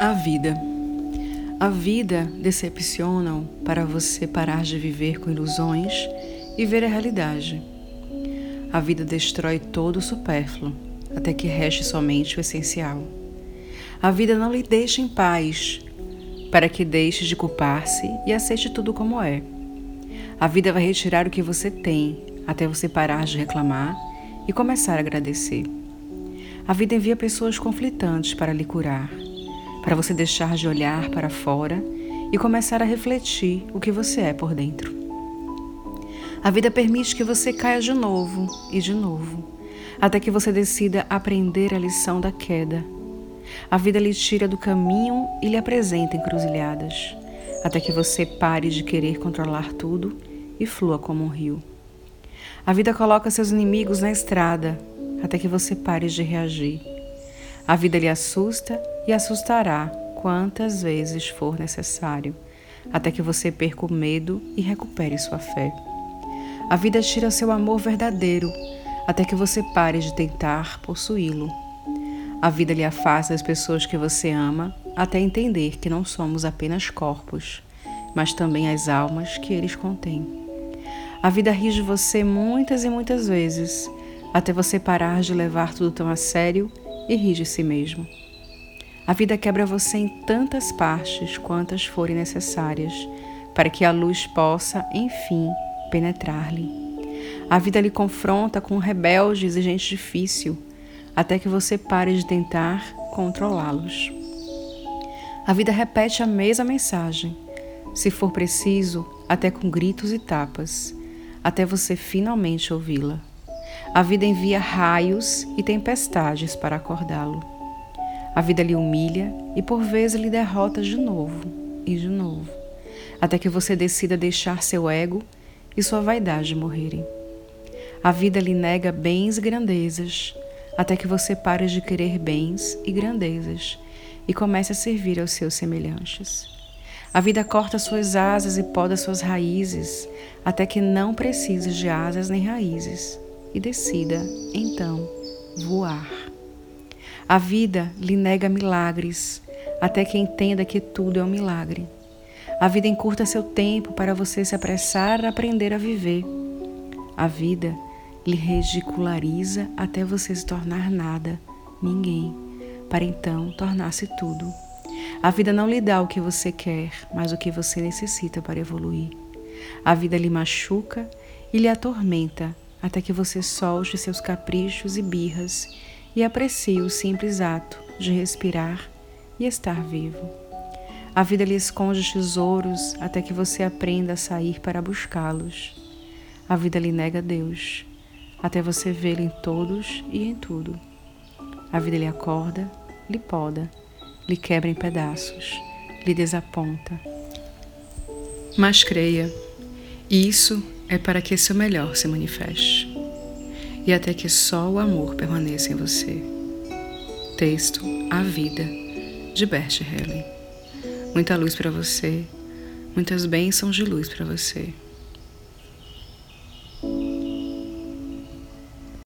A vida. A vida decepciona para você parar de viver com ilusões e ver a realidade. A vida destrói todo o supérfluo, até que reste somente o essencial. A vida não lhe deixa em paz, para que deixe de culpar-se e aceite tudo como é. A vida vai retirar o que você tem, até você parar de reclamar e começar a agradecer. A vida envia pessoas conflitantes para lhe curar para você deixar de olhar para fora e começar a refletir o que você é por dentro. A vida permite que você caia de novo e de novo, até que você decida aprender a lição da queda. A vida lhe tira do caminho e lhe apresenta encruzilhadas, até que você pare de querer controlar tudo e flua como um rio. A vida coloca seus inimigos na estrada, até que você pare de reagir. A vida lhe assusta e assustará quantas vezes for necessário, até que você perca o medo e recupere sua fé. A vida tira seu amor verdadeiro, até que você pare de tentar possuí-lo. A vida lhe afasta das pessoas que você ama, até entender que não somos apenas corpos, mas também as almas que eles contêm. A vida ri de você muitas e muitas vezes, até você parar de levar tudo tão a sério e rir de si mesmo. A vida quebra você em tantas partes quantas forem necessárias para que a luz possa, enfim, penetrar-lhe. A vida lhe confronta com rebeldes e gente difícil, até que você pare de tentar controlá-los. A vida repete a mesma mensagem, se for preciso, até com gritos e tapas, até você finalmente ouvi-la. A vida envia raios e tempestades para acordá-lo. A vida lhe humilha e por vezes lhe derrota de novo e de novo, até que você decida deixar seu ego e sua vaidade morrerem. A vida lhe nega bens e grandezas, até que você pare de querer bens e grandezas e comece a servir aos seus semelhantes. A vida corta suas asas e poda suas raízes, até que não precise de asas nem raízes, e decida, então, voar. A vida lhe nega milagres, até que entenda que tudo é um milagre. A vida encurta seu tempo para você se apressar a aprender a viver. A vida lhe ridiculariza até você se tornar nada, ninguém, para então tornar-se tudo. A vida não lhe dá o que você quer, mas o que você necessita para evoluir. A vida lhe machuca e lhe atormenta até que você solte seus caprichos e birras e aprecie o simples ato de respirar e estar vivo. A vida lhe esconde tesouros até que você aprenda a sair para buscá-los. A vida lhe nega Deus até você vê-lo em todos e em tudo. A vida lhe acorda, lhe poda, lhe quebra em pedaços, lhe desaponta. Mas creia, isso é para que seu melhor se manifeste e até que só o amor permaneça em você. Texto A Vida, de Bert Helling. Muita luz para você, muitas bênçãos de luz para você.